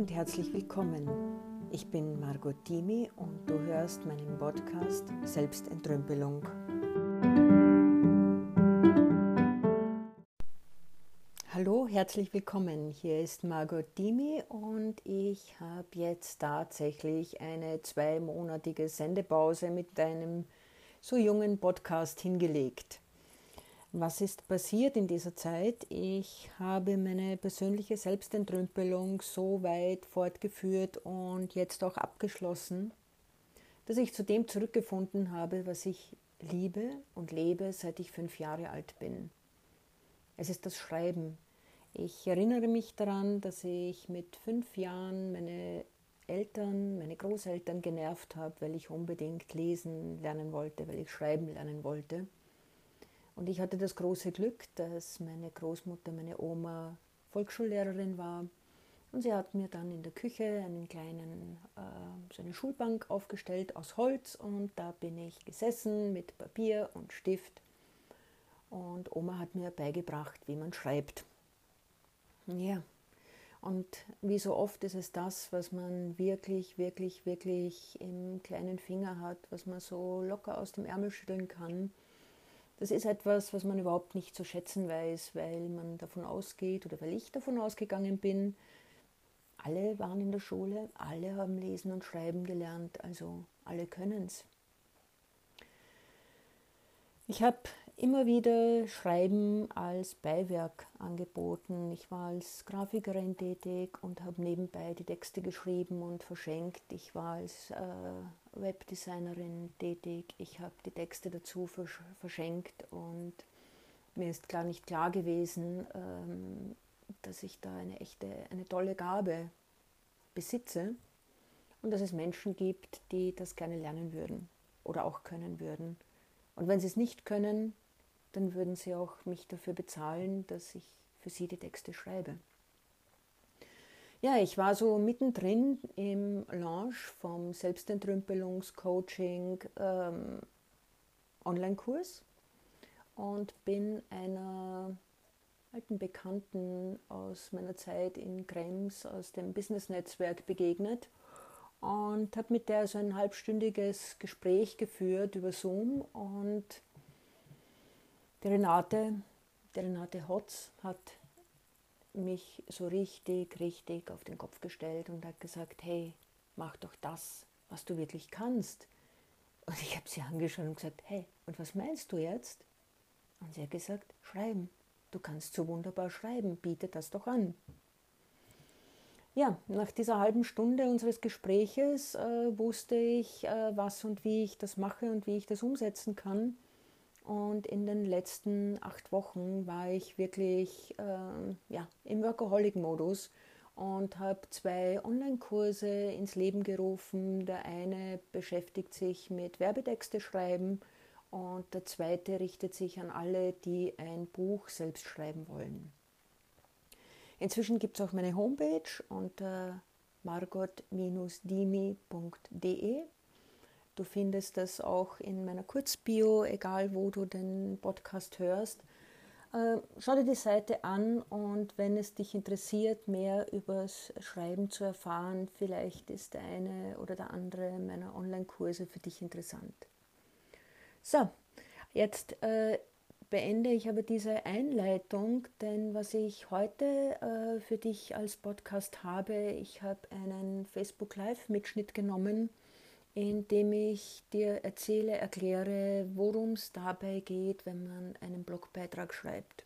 und herzlich willkommen. Ich bin Margot Dimi und du hörst meinen Podcast Selbstentrümpelung. Hallo, herzlich willkommen. Hier ist Margot Dimi und ich habe jetzt tatsächlich eine zweimonatige Sendepause mit einem so jungen Podcast hingelegt. Was ist passiert in dieser Zeit? Ich habe meine persönliche Selbstentrümpelung so weit fortgeführt und jetzt auch abgeschlossen, dass ich zu dem zurückgefunden habe, was ich liebe und lebe, seit ich fünf Jahre alt bin. Es ist das Schreiben. Ich erinnere mich daran, dass ich mit fünf Jahren meine Eltern, meine Großeltern genervt habe, weil ich unbedingt lesen lernen wollte, weil ich schreiben lernen wollte. Und ich hatte das große Glück, dass meine Großmutter, meine Oma Volksschullehrerin war. Und sie hat mir dann in der Küche einen kleinen, äh, so eine Schulbank aufgestellt aus Holz und da bin ich gesessen mit Papier und Stift. Und Oma hat mir beigebracht, wie man schreibt. Ja, und wie so oft ist es das, was man wirklich, wirklich, wirklich im kleinen Finger hat, was man so locker aus dem Ärmel schütteln kann das ist etwas, was man überhaupt nicht zu schätzen weiß, weil man davon ausgeht oder weil ich davon ausgegangen bin, alle waren in der Schule, alle haben lesen und schreiben gelernt, also alle können es. Ich habe immer wieder Schreiben als Beiwerk angeboten. Ich war als Grafikerin tätig und habe nebenbei die Texte geschrieben und verschenkt. Ich war als äh, Webdesignerin tätig. Ich habe die Texte dazu versch verschenkt und mir ist klar nicht klar gewesen, ähm, dass ich da eine echte, eine tolle Gabe besitze und dass es Menschen gibt, die das gerne lernen würden oder auch können würden. Und wenn sie es nicht können, dann würden sie auch mich dafür bezahlen, dass ich für sie die Texte schreibe. Ja, ich war so mittendrin im Launch vom Selbstentrümpelungscoaching ähm, Online-Kurs und bin einer alten Bekannten aus meiner Zeit in Krems aus dem Business-Netzwerk begegnet und habe mit der so ein halbstündiges Gespräch geführt über Zoom und die Renate, die Renate Hotz hat mich so richtig, richtig auf den Kopf gestellt und hat gesagt, hey, mach doch das, was du wirklich kannst. Und ich habe sie angeschaut und gesagt, hey, und was meinst du jetzt? Und sie hat gesagt, schreiben. Du kannst so wunderbar schreiben, biete das doch an. Ja, nach dieser halben Stunde unseres Gespräches äh, wusste ich, äh, was und wie ich das mache und wie ich das umsetzen kann. Und in den letzten acht Wochen war ich wirklich äh, ja, im Workaholic-Modus und habe zwei Online-Kurse ins Leben gerufen. Der eine beschäftigt sich mit Werbetexte schreiben und der zweite richtet sich an alle, die ein Buch selbst schreiben wollen. Inzwischen gibt es auch meine Homepage unter margot-dimi.de Du findest das auch in meiner Kurzbio, egal wo du den Podcast hörst. Äh, schau dir die Seite an und wenn es dich interessiert, mehr über das Schreiben zu erfahren, vielleicht ist der eine oder der andere meiner Online-Kurse für dich interessant. So, jetzt äh, beende ich aber diese Einleitung, denn was ich heute äh, für dich als Podcast habe, ich habe einen Facebook Live-Mitschnitt genommen indem ich dir erzähle, erkläre, worum es dabei geht, wenn man einen Blogbeitrag schreibt.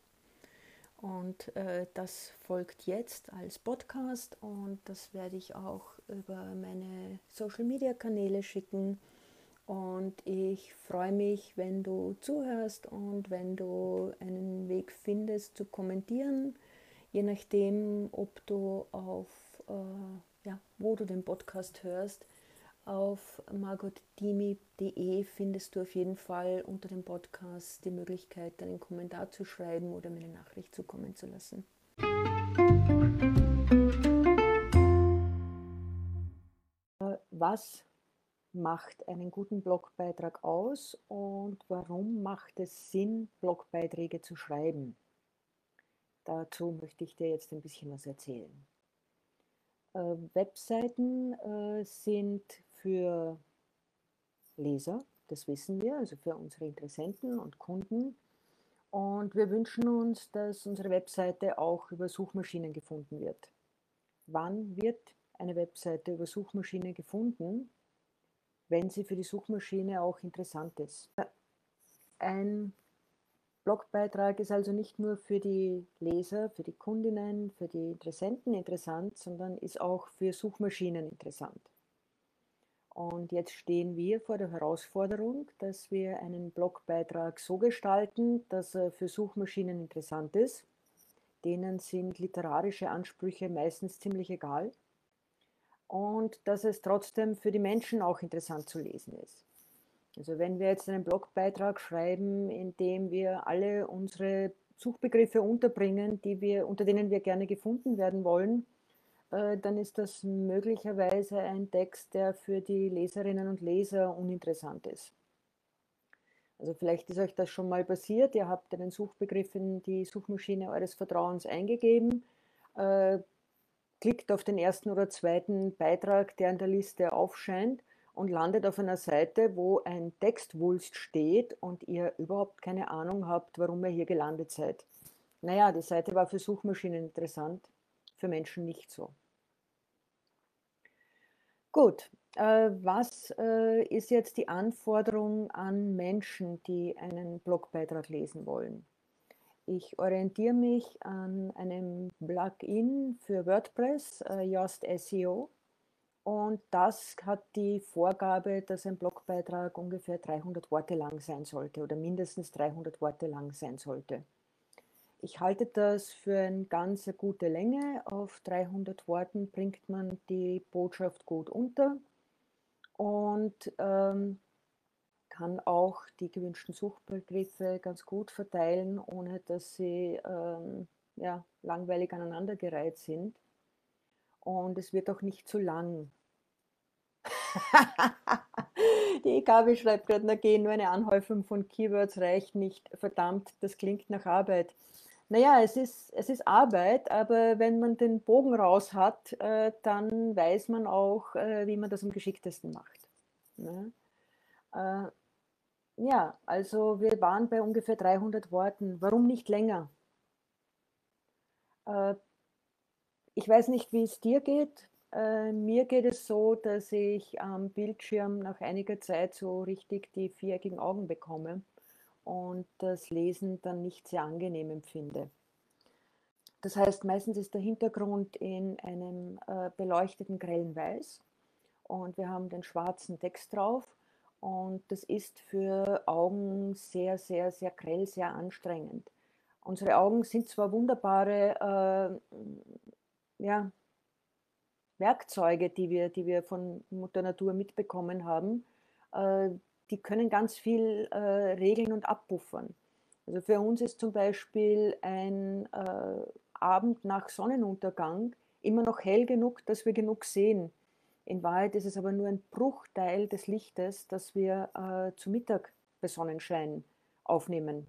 Und äh, das folgt jetzt als Podcast und das werde ich auch über meine Social-Media-Kanäle schicken. Und ich freue mich, wenn du zuhörst und wenn du einen Weg findest zu kommentieren, je nachdem, ob du auf, äh, ja, wo du den Podcast hörst, auf margotdimi.de findest du auf jeden Fall unter dem Podcast die Möglichkeit, einen Kommentar zu schreiben oder mir eine Nachricht zukommen zu lassen. Was macht einen guten Blogbeitrag aus und warum macht es Sinn, Blogbeiträge zu schreiben? Dazu möchte ich dir jetzt ein bisschen was erzählen. Äh, Webseiten äh, sind für Leser, das wissen wir, also für unsere Interessenten und Kunden. Und wir wünschen uns, dass unsere Webseite auch über Suchmaschinen gefunden wird. Wann wird eine Webseite über Suchmaschine gefunden? Wenn sie für die Suchmaschine auch interessant ist. Ein Blogbeitrag ist also nicht nur für die Leser, für die Kundinnen, für die Interessenten interessant, sondern ist auch für Suchmaschinen interessant. Und jetzt stehen wir vor der Herausforderung, dass wir einen Blogbeitrag so gestalten, dass er für Suchmaschinen interessant ist. Denen sind literarische Ansprüche meistens ziemlich egal. Und dass es trotzdem für die Menschen auch interessant zu lesen ist. Also wenn wir jetzt einen Blogbeitrag schreiben, in dem wir alle unsere Suchbegriffe unterbringen, die wir, unter denen wir gerne gefunden werden wollen, dann ist das möglicherweise ein Text, der für die Leserinnen und Leser uninteressant ist. Also vielleicht ist euch das schon mal passiert, ihr habt einen Suchbegriff in die Suchmaschine eures Vertrauens eingegeben, äh, klickt auf den ersten oder zweiten Beitrag, der in der Liste aufscheint und landet auf einer Seite, wo ein Textwulst steht und ihr überhaupt keine Ahnung habt, warum ihr hier gelandet seid. Naja, die Seite war für Suchmaschinen interessant, für Menschen nicht so. Gut, äh, was äh, ist jetzt die Anforderung an Menschen, die einen Blogbeitrag lesen wollen? Ich orientiere mich an einem Plugin für WordPress, äh, Yoast SEO. Und das hat die Vorgabe, dass ein Blogbeitrag ungefähr 300 Worte lang sein sollte oder mindestens 300 Worte lang sein sollte. Ich halte das für eine ganz gute Länge. Auf 300 Worten bringt man die Botschaft gut unter und ähm, kann auch die gewünschten Suchbegriffe ganz gut verteilen, ohne dass sie ähm, ja, langweilig aneinandergereiht sind und es wird auch nicht zu lang. Die EKB schreibt gerade, na geh, nur eine Anhäufung von Keywords reicht nicht. Verdammt, das klingt nach Arbeit. Naja, es ist, es ist Arbeit, aber wenn man den Bogen raus hat, äh, dann weiß man auch, äh, wie man das am geschicktesten macht. Ne? Äh, ja, also wir waren bei ungefähr 300 Worten. Warum nicht länger? Äh, ich weiß nicht, wie es dir geht. Äh, mir geht es so, dass ich am Bildschirm nach einiger Zeit so richtig die viereckigen Augen bekomme und das Lesen dann nicht sehr angenehm empfinde. Das heißt, meistens ist der Hintergrund in einem äh, beleuchteten grellen Weiß und wir haben den schwarzen Text drauf und das ist für Augen sehr, sehr, sehr grell, sehr anstrengend. Unsere Augen sind zwar wunderbare äh, ja, Werkzeuge, die wir, die wir von Mutter Natur mitbekommen haben, äh, die können ganz viel äh, regeln und abpuffern. Also für uns ist zum Beispiel ein äh, Abend nach Sonnenuntergang immer noch hell genug, dass wir genug sehen. In Wahrheit ist es aber nur ein Bruchteil des Lichtes, das wir äh, zu Mittag bei Sonnenschein aufnehmen.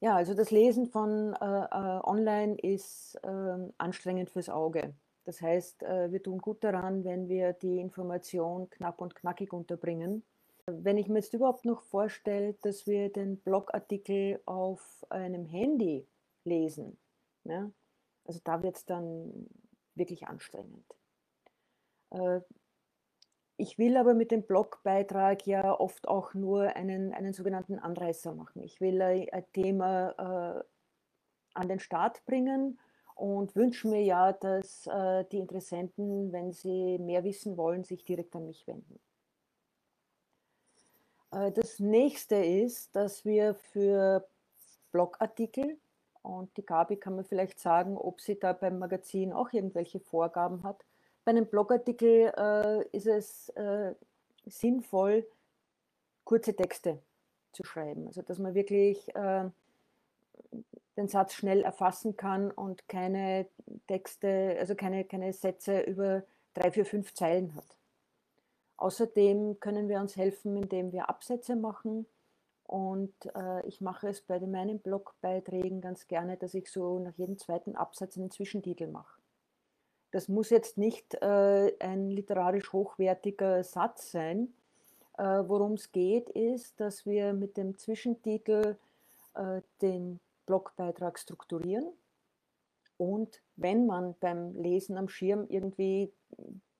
Ja, also das Lesen von äh, äh, online ist äh, anstrengend fürs Auge. Das heißt, äh, wir tun gut daran, wenn wir die Information knapp und knackig unterbringen. Wenn ich mir jetzt überhaupt noch vorstelle, dass wir den Blogartikel auf einem Handy lesen, ja, also da wird es dann wirklich anstrengend. Äh, ich will aber mit dem Blogbeitrag ja oft auch nur einen, einen sogenannten Anreißer machen. Ich will ein, ein Thema äh, an den Start bringen und wünsche mir ja, dass äh, die Interessenten, wenn sie mehr wissen wollen, sich direkt an mich wenden. Äh, das nächste ist, dass wir für Blogartikel, und die Gabi kann mir vielleicht sagen, ob sie da beim Magazin auch irgendwelche Vorgaben hat, bei einem Blogartikel äh, ist es äh, sinnvoll, kurze Texte zu schreiben. Also dass man wirklich äh, den Satz schnell erfassen kann und keine Texte, also keine, keine Sätze über drei, vier, fünf Zeilen hat. Außerdem können wir uns helfen, indem wir Absätze machen. Und äh, ich mache es bei meinen Blogbeiträgen ganz gerne, dass ich so nach jedem zweiten Absatz einen Zwischentitel mache. Das muss jetzt nicht äh, ein literarisch hochwertiger Satz sein. Äh, Worum es geht, ist, dass wir mit dem Zwischentitel äh, den Blogbeitrag strukturieren. Und wenn man beim Lesen am Schirm irgendwie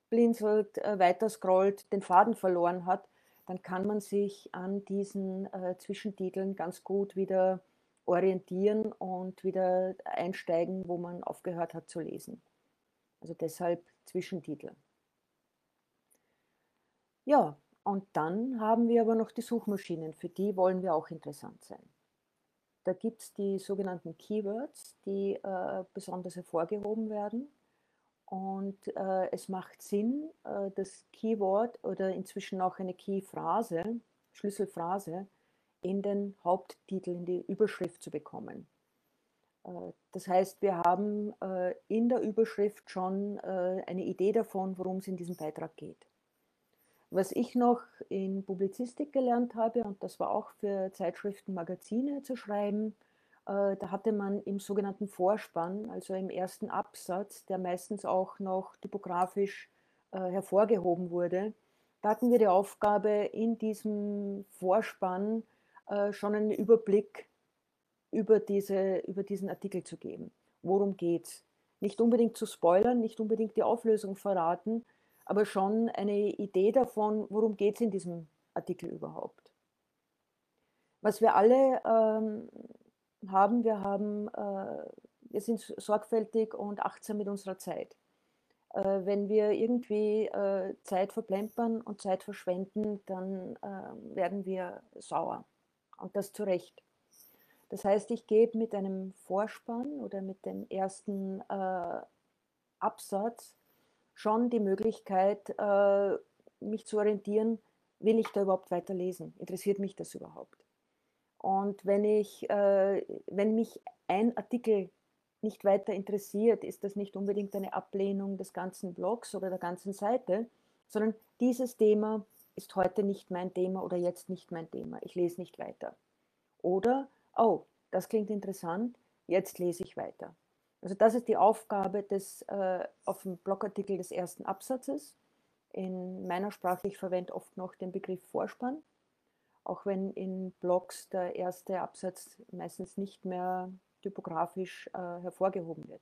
blinzelt, äh, weiter scrollt, den Faden verloren hat, dann kann man sich an diesen äh, Zwischentiteln ganz gut wieder orientieren und wieder einsteigen, wo man aufgehört hat zu lesen. Also deshalb Zwischentitel. Ja, und dann haben wir aber noch die Suchmaschinen, für die wollen wir auch interessant sein. Da gibt es die sogenannten Keywords, die äh, besonders hervorgehoben werden. Und äh, es macht Sinn, äh, das Keyword oder inzwischen auch eine Keyphrase, Schlüsselphrase, in den Haupttitel, in die Überschrift zu bekommen. Äh, das heißt, wir haben äh, in der Überschrift schon äh, eine Idee davon, worum es in diesem Beitrag geht. Was ich noch in Publizistik gelernt habe, und das war auch für Zeitschriften, Magazine zu schreiben, äh, da hatte man im sogenannten Vorspann, also im ersten Absatz, der meistens auch noch typografisch äh, hervorgehoben wurde, da hatten wir die Aufgabe, in diesem Vorspann äh, schon einen Überblick über, diese, über diesen Artikel zu geben. Worum geht es? Nicht unbedingt zu spoilern, nicht unbedingt die Auflösung verraten, aber schon eine Idee davon, worum geht es in diesem Artikel überhaupt. Was wir alle ähm, haben, wir haben, äh, wir sind sorgfältig und achtsam mit unserer Zeit. Äh, wenn wir irgendwie äh, Zeit verplempern und Zeit verschwenden, dann ähm, werden wir sauer. Und das zu Recht. Das heißt, ich gebe mit einem Vorspann oder mit dem ersten äh, Absatz schon die Möglichkeit, äh, mich zu orientieren, will ich da überhaupt weiterlesen? Interessiert mich das überhaupt? Und wenn, ich, äh, wenn mich ein Artikel nicht weiter interessiert, ist das nicht unbedingt eine Ablehnung des ganzen Blogs oder der ganzen Seite, sondern dieses Thema ist heute nicht mein Thema oder jetzt nicht mein Thema. Ich lese nicht weiter. Oder, oh, das klingt interessant, jetzt lese ich weiter. Also das ist die Aufgabe des äh, auf dem Blogartikel des ersten Absatzes. In meiner Sprache, ich verwende oft noch den Begriff Vorspann auch wenn in Blogs der erste Absatz meistens nicht mehr typografisch äh, hervorgehoben wird.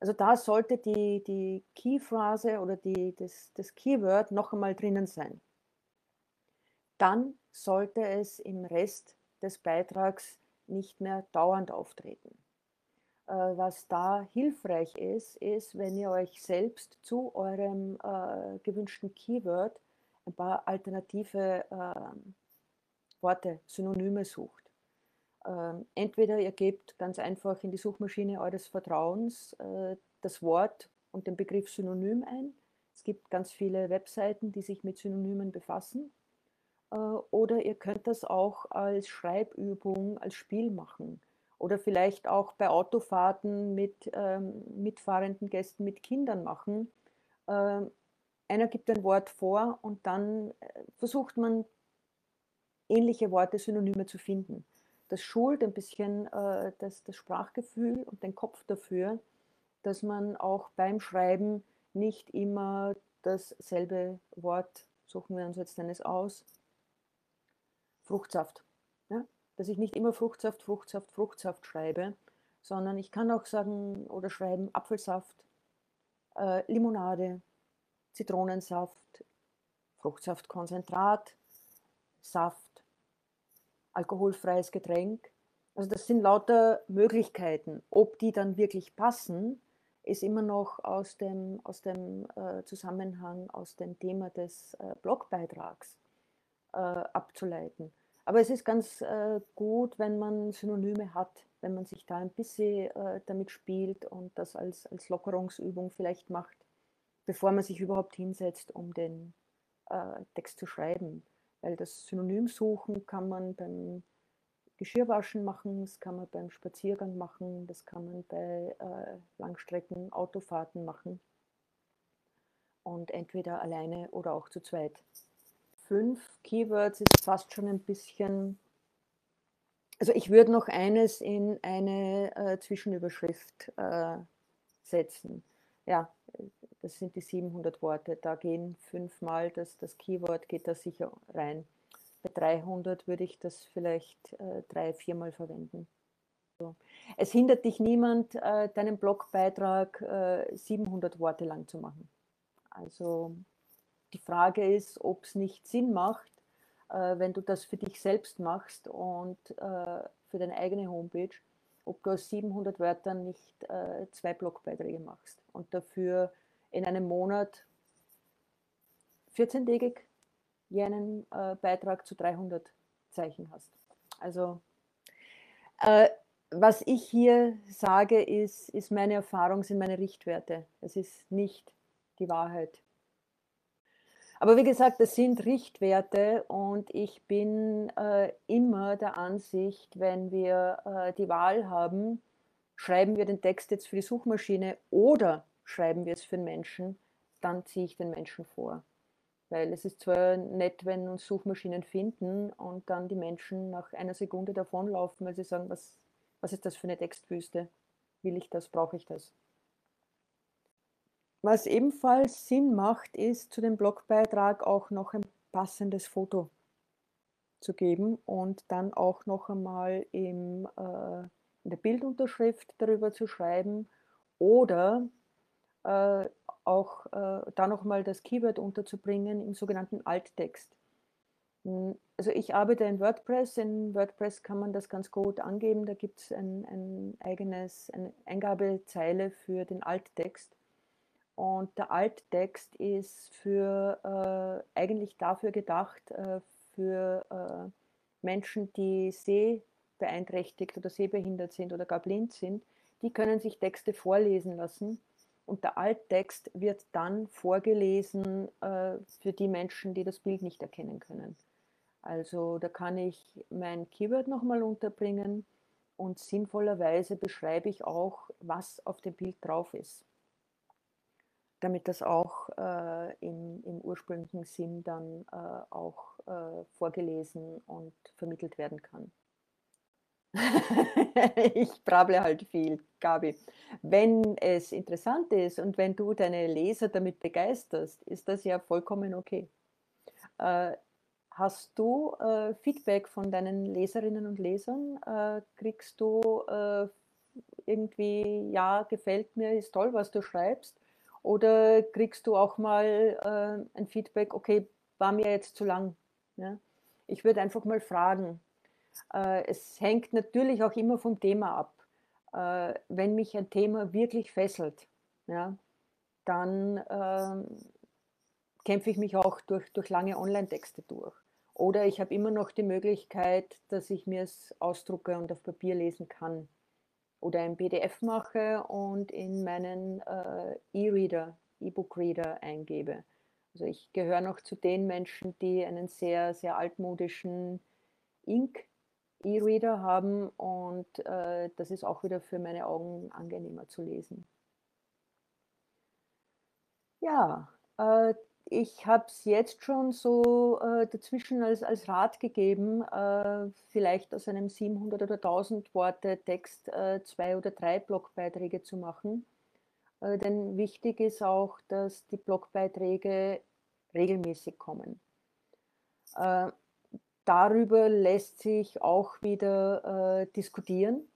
Also da sollte die, die Keyphrase oder die, das, das Keyword noch einmal drinnen sein. Dann sollte es im Rest des Beitrags nicht mehr dauernd auftreten. Äh, was da hilfreich ist, ist, wenn ihr euch selbst zu eurem äh, gewünschten Keyword ein paar alternative äh, Worte, Synonyme sucht. Ähm, entweder ihr gebt ganz einfach in die Suchmaschine eures Vertrauens äh, das Wort und den Begriff Synonym ein. Es gibt ganz viele Webseiten, die sich mit Synonymen befassen. Äh, oder ihr könnt das auch als Schreibübung, als Spiel machen. Oder vielleicht auch bei Autofahrten mit ähm, mitfahrenden Gästen, mit Kindern machen. Ähm, einer gibt ein Wort vor und dann äh, versucht man ähnliche Worte, Synonyme zu finden. Das schult ein bisschen äh, das, das Sprachgefühl und den Kopf dafür, dass man auch beim Schreiben nicht immer dasselbe Wort, suchen wir uns jetzt eines aus, Fruchtsaft. Dass ich nicht immer Fruchtsaft, Fruchtsaft, Fruchtsaft schreibe, sondern ich kann auch sagen oder schreiben Apfelsaft, äh, Limonade, Zitronensaft, Fruchtsaftkonzentrat, Saft, alkoholfreies Getränk. Also das sind lauter Möglichkeiten. Ob die dann wirklich passen, ist immer noch aus dem, aus dem äh, Zusammenhang, aus dem Thema des äh, Blogbeitrags äh, abzuleiten. Aber es ist ganz äh, gut, wenn man Synonyme hat, wenn man sich da ein bisschen äh, damit spielt und das als, als Lockerungsübung vielleicht macht, bevor man sich überhaupt hinsetzt, um den äh, Text zu schreiben. Weil das Synonym suchen kann man beim Geschirrwaschen machen, das kann man beim Spaziergang machen, das kann man bei äh, Langstrecken, Autofahrten machen. Und entweder alleine oder auch zu zweit. Fünf Keywords ist fast schon ein bisschen. Also ich würde noch eines in eine äh, Zwischenüberschrift äh, setzen. Ja, das sind die 700 Worte, da gehen fünfmal das, das Keyword, geht da sicher rein. Bei 300 würde ich das vielleicht äh, drei, viermal verwenden. So. Es hindert dich niemand, äh, deinen Blogbeitrag äh, 700 Worte lang zu machen. Also die Frage ist, ob es nicht Sinn macht, äh, wenn du das für dich selbst machst und äh, für deine eigene Homepage, ob du aus 700 Wörtern nicht äh, zwei Blogbeiträge machst und dafür in einem Monat 14-tägig jenen äh, Beitrag zu 300 Zeichen hast. Also äh, was ich hier sage, ist, ist meine Erfahrung, sind meine Richtwerte. Es ist nicht die Wahrheit. Aber wie gesagt, das sind Richtwerte und ich bin äh, immer der Ansicht, wenn wir äh, die Wahl haben, schreiben wir den Text jetzt für die Suchmaschine oder schreiben wir es für den Menschen, dann ziehe ich den Menschen vor. Weil es ist zwar nett, wenn uns Suchmaschinen finden und dann die Menschen nach einer Sekunde davonlaufen, weil sie sagen, was, was ist das für eine Textwüste? Will ich das? Brauche ich das? Was ebenfalls Sinn macht, ist zu dem Blogbeitrag auch noch ein passendes Foto zu geben und dann auch noch einmal im, äh, in der Bildunterschrift darüber zu schreiben oder äh, auch äh, da nochmal das Keyword unterzubringen im sogenannten Alttext. Hm, also ich arbeite in WordPress. In WordPress kann man das ganz gut angeben. Da gibt es ein, ein eigenes, eine Eingabezeile für den Alttext. Und der Alttext ist für, äh, eigentlich dafür gedacht, äh, für äh, Menschen, die sehbeeinträchtigt oder sehbehindert sind oder gar blind sind. Die können sich Texte vorlesen lassen und der Alttext wird dann vorgelesen äh, für die Menschen, die das Bild nicht erkennen können. Also da kann ich mein Keyword nochmal unterbringen und sinnvollerweise beschreibe ich auch, was auf dem Bild drauf ist, damit das auch äh, im, im, ursprünglichen Sinn dann äh, auch äh, vorgelesen und vermittelt werden kann. ich brable halt viel, Gabi. Wenn es interessant ist und wenn du deine Leser damit begeisterst, ist das ja vollkommen okay. Äh, hast du äh, Feedback von deinen Leserinnen und Lesern? Äh, kriegst du irgendwie, ja, gefällt mir, ist toll, was du schreibst? Oder kriegst du auch mal äh, ein Feedback, okay, war mir jetzt zu lang? Ja? Ich würde einfach mal fragen, äh, es hängt natürlich auch immer vom Thema ab. Äh, wenn mich ein Thema wirklich fesselt, ja, dann äh, kämpfe ich mich auch durch, durch lange Online-Texte durch. Oder ich habe immer noch die Möglichkeit, dass ich mir es ausdrucke und auf Papier lesen kann. Oder ein PDF mache und in meinen äh, E-Reader, E-Book-Reader eingebe. Also ich gehöre noch zu den Menschen, die einen sehr, sehr altmodischen Ink E-Reader haben und äh, das ist auch wieder für meine Augen angenehmer zu lesen. Ja, äh, ich habe es jetzt schon so äh, dazwischen als, als Rat gegeben, äh, vielleicht aus einem 700 oder 1000 Worte Text äh, zwei oder drei Blogbeiträge zu machen. Äh, denn wichtig ist auch, dass die Blogbeiträge regelmäßig kommen darüber lässt sich auch wieder äh, diskutieren.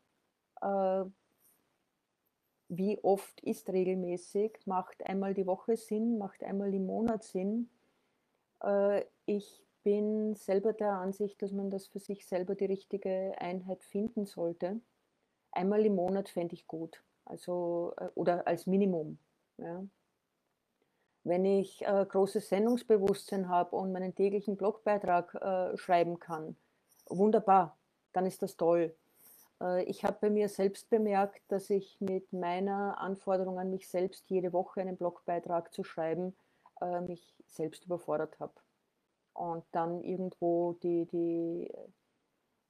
Wie oft ist regelmäßig? Macht einmal die Woche Sinn? Macht einmal im Monat Sinn? Äh, ich bin selber der Ansicht, dass man das für sich selber die richtige Einheit finden sollte. Einmal im Monat fände ich gut. Also, äh, oder als Minimum. Ja. Wenn ich äh, großes Sendungsbewusstsein habe und meinen täglichen Blogbeitrag schreiben kann, wunderbar, dann ist das toll. Äh, ich habe bei mir selbst bemerkt, dass ich mit meiner Anforderung an mich selbst, jede Woche einen Blogbeitrag zu schreiben, äh, mich selbst überfordert habe. Und dann irgendwo die, die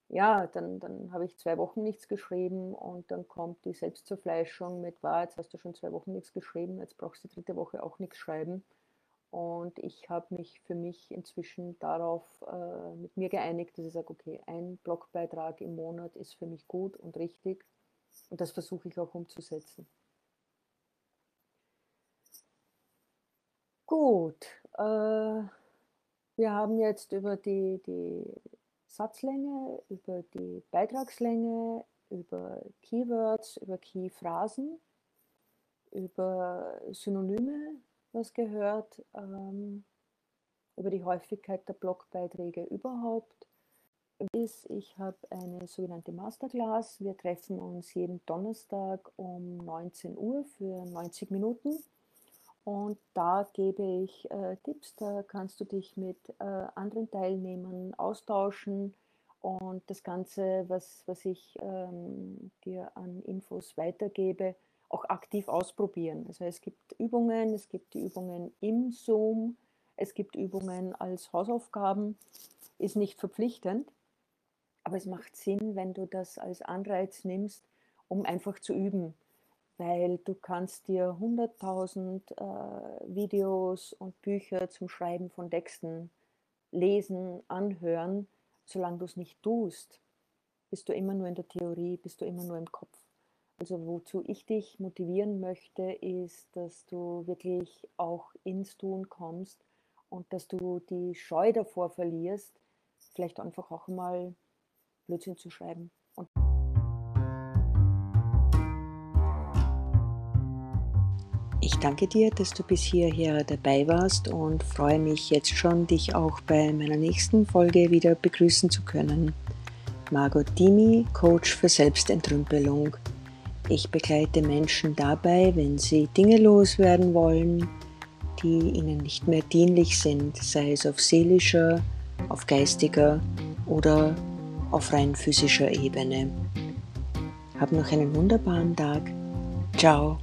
ja, dann, dann habe ich zwei Wochen nichts geschrieben und dann kommt die Selbstzerfleischung mit, war, jetzt hast du schon zwei Wochen nichts geschrieben, jetzt brauchst du die dritte Woche auch nichts schreiben. Und ich habe mich für mich inzwischen darauf äh, mit mir geeinigt, dass ich sage, okay, ein Blogbeitrag im Monat ist für mich gut und richtig und das versuche ich auch umzusetzen. Gut, äh, wir haben jetzt über die, die Satzlänge, über die Beitragslänge, über Keywords, über Keyphrasen, über Synonyme was gehört, ähm, über die Häufigkeit der Blogbeiträge überhaupt. Ist, ich habe eine sogenannte Masterclass. Wir treffen uns jeden Donnerstag um 19 Uhr für 90 Minuten. Und da gebe ich äh, Tipps, da kannst du dich mit äh, anderen Teilnehmern austauschen und das Ganze, was, was ich ähm, dir an Infos weitergebe, auch aktiv ausprobieren. Also es gibt Übungen, es gibt die Übungen im Zoom, es gibt Übungen als Hausaufgaben, ist nicht verpflichtend, aber es macht Sinn, wenn du das als Anreiz nimmst, um einfach zu üben, weil du kannst dir 100.000 äh, Videos und Bücher zum Schreiben von Texten lesen, anhören, solange du es nicht tust, bist du immer nur in der Theorie, bist du immer nur im Kopf. Also wozu ich dich motivieren möchte, ist, dass du wirklich auch ins Tun kommst und dass du die Scheu davor verlierst, vielleicht einfach auch mal Blödsinn zu schreiben. Und ich danke dir, dass du bis hierher dabei warst und freue mich jetzt schon, dich auch bei meiner nächsten Folge wieder begrüßen zu können. Margot Dimi, Coach für Selbstentrümpelung. Ich begleite Menschen dabei, wenn sie Dinge loswerden wollen, die ihnen nicht mehr dienlich sind, sei es auf seelischer, auf geistiger oder auf rein physischer Ebene. Hab noch einen wunderbaren Tag. Ciao.